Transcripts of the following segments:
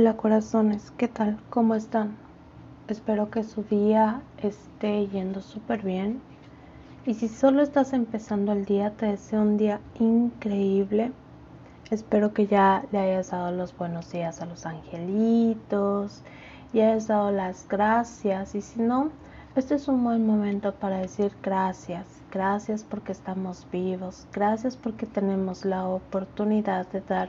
Hola corazones, ¿qué tal? ¿Cómo están? Espero que su día esté yendo súper bien. Y si solo estás empezando el día, te deseo un día increíble. Espero que ya le hayas dado los buenos días a los angelitos y hayas dado las gracias. Y si no, este es un buen momento para decir gracias. Gracias porque estamos vivos. Gracias porque tenemos la oportunidad de dar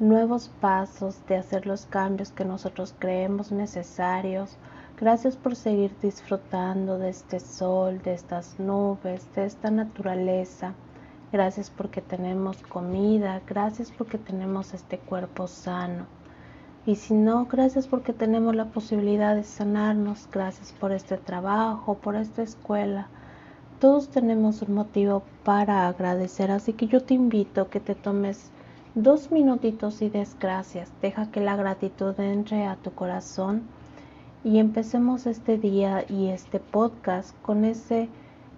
nuevos pasos, de hacer los cambios que nosotros creemos necesarios. Gracias por seguir disfrutando de este sol, de estas nubes, de esta naturaleza. Gracias porque tenemos comida, gracias porque tenemos este cuerpo sano. Y si no, gracias porque tenemos la posibilidad de sanarnos, gracias por este trabajo, por esta escuela. Todos tenemos un motivo para agradecer, así que yo te invito a que te tomes dos minutitos y des gracias. Deja que la gratitud entre a tu corazón y empecemos este día y este podcast con ese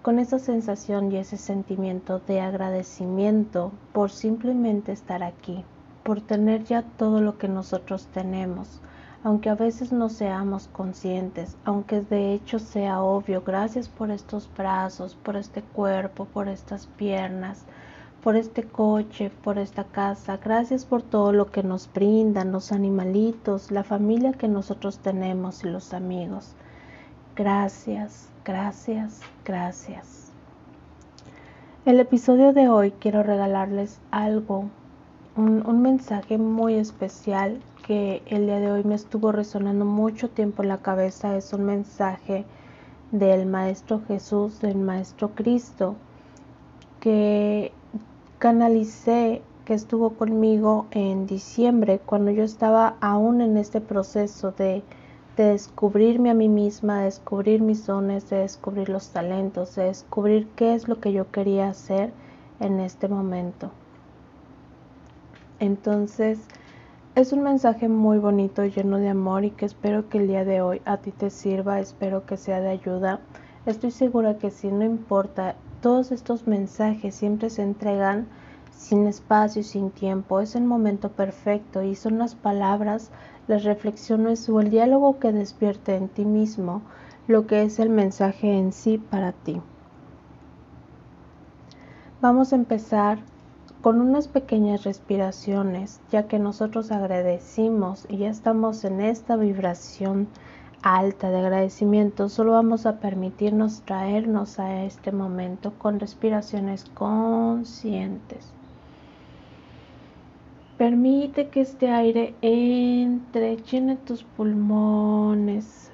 con esa sensación y ese sentimiento de agradecimiento por simplemente estar aquí, por tener ya todo lo que nosotros tenemos, aunque a veces no seamos conscientes, aunque de hecho sea obvio, gracias por estos brazos, por este cuerpo, por estas piernas, por este coche, por esta casa. Gracias por todo lo que nos brindan los animalitos, la familia que nosotros tenemos y los amigos. Gracias, gracias, gracias. El episodio de hoy quiero regalarles algo, un, un, mensaje muy especial que el día de hoy me estuvo resonando mucho tiempo en la cabeza. Es un mensaje del Maestro Jesús, del Maestro Cristo, que canalicé que estuvo conmigo en diciembre cuando yo estaba aún en este proceso de, descubrirme a mí misma, de descubrir mis dones, de descubrir los talentos, de descubrir qué es lo que yo quería hacer en este momento. Entonces, es un mensaje muy bonito, lleno de amor y que espero que el día de hoy a ti te sirva, espero que sea de ayuda. Estoy segura que si no importa todos estos mensajes siempre se entregan sin espacio y sin tiempo. Es el momento perfecto y son las palabras, las reflexiones o el diálogo que despierte en ti mismo lo que es el mensaje en sí para ti. Vamos a empezar con unas pequeñas respiraciones, ya que nosotros agradecimos y ya estamos en esta vibración alta de agradecimiento, solo vamos a permitirnos traernos a este momento con respiraciones conscientes. Permite que este aire entre, llene tus pulmones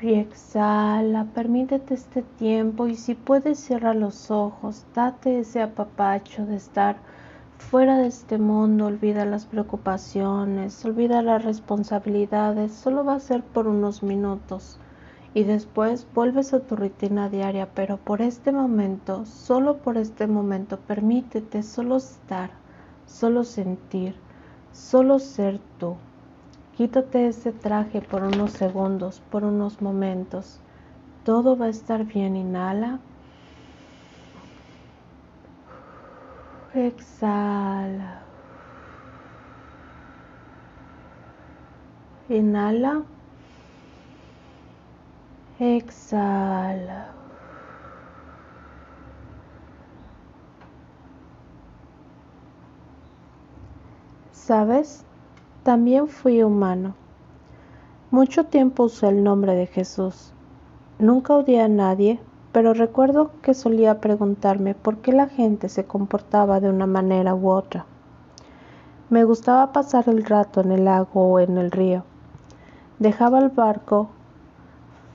y exhala. Permítete este tiempo y si puedes cierra los ojos, date ese apapacho de estar Fuera de este mundo, olvida las preocupaciones, olvida las responsabilidades, solo va a ser por unos minutos y después vuelves a tu rutina diaria, pero por este momento, solo por este momento, permítete solo estar, solo sentir, solo ser tú. Quítate ese traje por unos segundos, por unos momentos. Todo va a estar bien, inhala. Exhala. Inhala. Exhala. ¿Sabes? También fui humano. Mucho tiempo usé el nombre de Jesús. Nunca odié a nadie pero recuerdo que solía preguntarme por qué la gente se comportaba de una manera u otra. Me gustaba pasar el rato en el lago o en el río. Dejaba el barco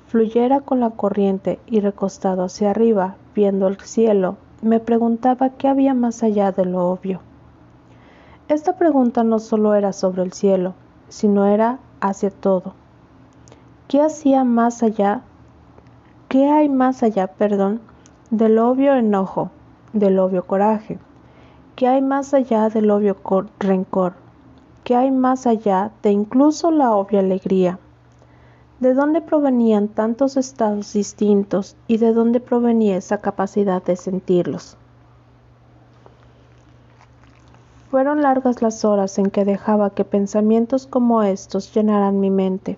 fluyera con la corriente y recostado hacia arriba, viendo el cielo, me preguntaba qué había más allá de lo obvio. Esta pregunta no solo era sobre el cielo, sino era hacia todo. ¿Qué hacía más allá ¿Qué hay más allá, perdón, del obvio enojo, del obvio coraje? ¿Qué hay más allá del obvio rencor? ¿Qué hay más allá de incluso la obvia alegría? ¿De dónde provenían tantos estados distintos y de dónde provenía esa capacidad de sentirlos? Fueron largas las horas en que dejaba que pensamientos como estos llenaran mi mente,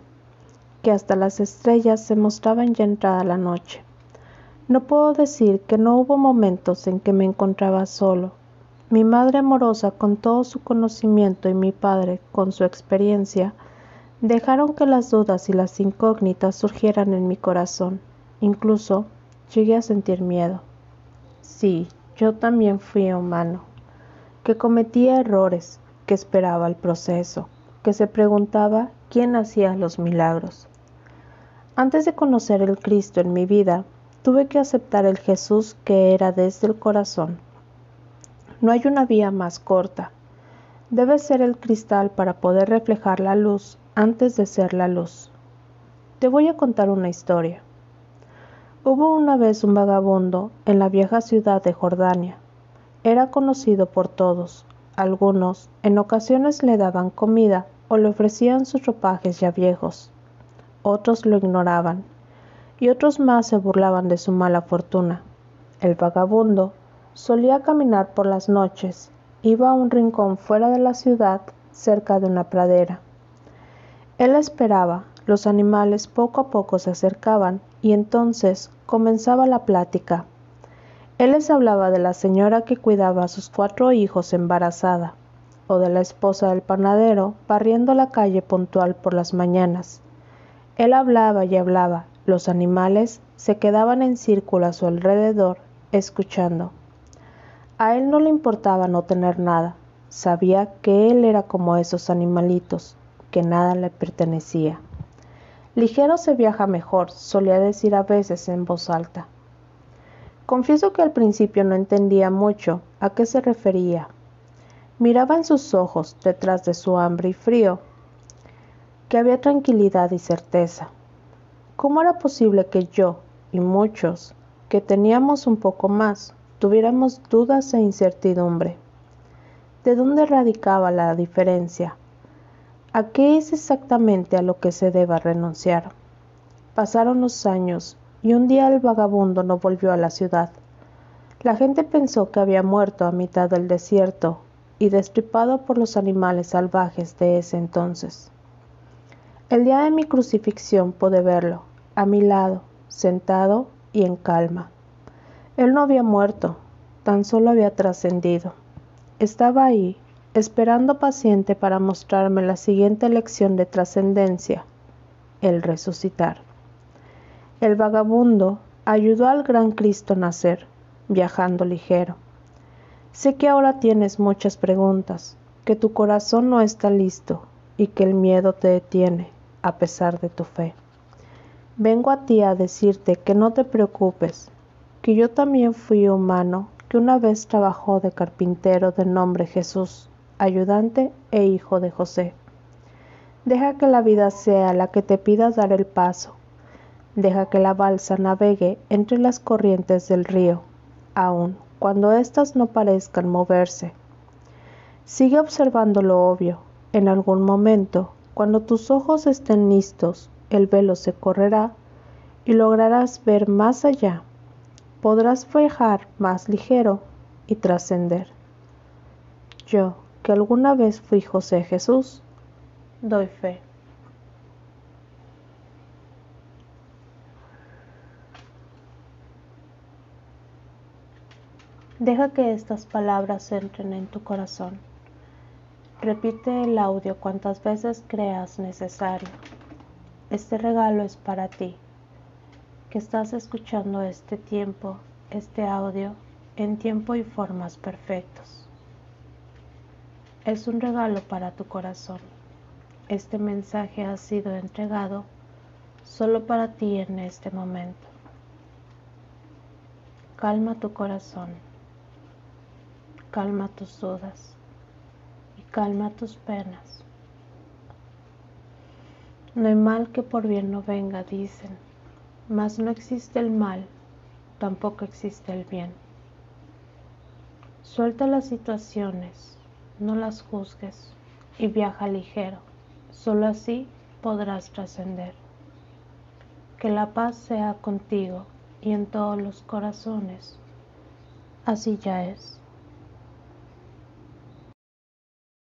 que hasta las estrellas se mostraban ya entrada la noche. No puedo decir que no hubo momentos en que me encontraba solo. Mi madre amorosa con todo su conocimiento y mi padre con su experiencia dejaron que las dudas y las incógnitas surgieran en mi corazón. Incluso llegué a sentir miedo. Sí, yo también fui humano, que cometía errores, que esperaba el proceso, que se preguntaba quién hacía los milagros. Antes de conocer el Cristo en mi vida, tuve que aceptar el Jesús que era desde el corazón. No hay una vía más corta. Debe ser el cristal para poder reflejar la luz antes de ser la luz. Te voy a contar una historia. Hubo una vez un vagabundo en la vieja ciudad de Jordania. Era conocido por todos. Algunos en ocasiones le daban comida o le ofrecían sus ropajes ya viejos. Otros lo ignoraban y otros más se burlaban de su mala fortuna. El vagabundo solía caminar por las noches, iba a un rincón fuera de la ciudad, cerca de una pradera. Él esperaba, los animales poco a poco se acercaban y entonces comenzaba la plática. Él les hablaba de la señora que cuidaba a sus cuatro hijos embarazada, o de la esposa del panadero barriendo la calle puntual por las mañanas. Él hablaba y hablaba, los animales se quedaban en círculo a su alrededor, escuchando. A él no le importaba no tener nada, sabía que él era como esos animalitos, que nada le pertenecía. Ligero se viaja mejor, solía decir a veces en voz alta. Confieso que al principio no entendía mucho a qué se refería. Miraba en sus ojos, detrás de su hambre y frío, que había tranquilidad y certeza. ¿Cómo era posible que yo y muchos, que teníamos un poco más, tuviéramos dudas e incertidumbre? ¿De dónde radicaba la diferencia? ¿A qué es exactamente a lo que se deba renunciar? Pasaron los años y un día el vagabundo no volvió a la ciudad. La gente pensó que había muerto a mitad del desierto y destripado por los animales salvajes de ese entonces. El día de mi crucifixión pude verlo, a mi lado, sentado y en calma. Él no había muerto, tan solo había trascendido. Estaba ahí, esperando paciente para mostrarme la siguiente lección de trascendencia, el resucitar. El vagabundo ayudó al gran Cristo nacer, viajando ligero. Sé que ahora tienes muchas preguntas, que tu corazón no está listo y que el miedo te detiene, a pesar de tu fe. Vengo a ti a decirte que no te preocupes, que yo también fui humano que una vez trabajó de carpintero de nombre Jesús ayudante e hijo de José. Deja que la vida sea la que te pida dar el paso. Deja que la balsa navegue entre las corrientes del río, aun cuando éstas no parezcan moverse. Sigue observando lo obvio. En algún momento, cuando tus ojos estén listos, el velo se correrá y lograrás ver más allá. Podrás viajar más ligero y trascender. Yo, que alguna vez fui José Jesús, doy fe. Deja que estas palabras entren en tu corazón. Repite el audio cuantas veces creas necesario. Este regalo es para ti, que estás escuchando este tiempo, este audio, en tiempo y formas perfectos es un regalo para tu corazón. Este mensaje ha sido entregado solo para ti en este momento. Calma tu corazón, calma tus dudas calma tus penas. No hay mal que por bien no venga, dicen, mas no existe el mal, tampoco existe el bien. Suelta las situaciones no las juzgues y viaja ligero, solo así podrás trascender. Que la paz sea contigo y en todos los corazones. Así ya es.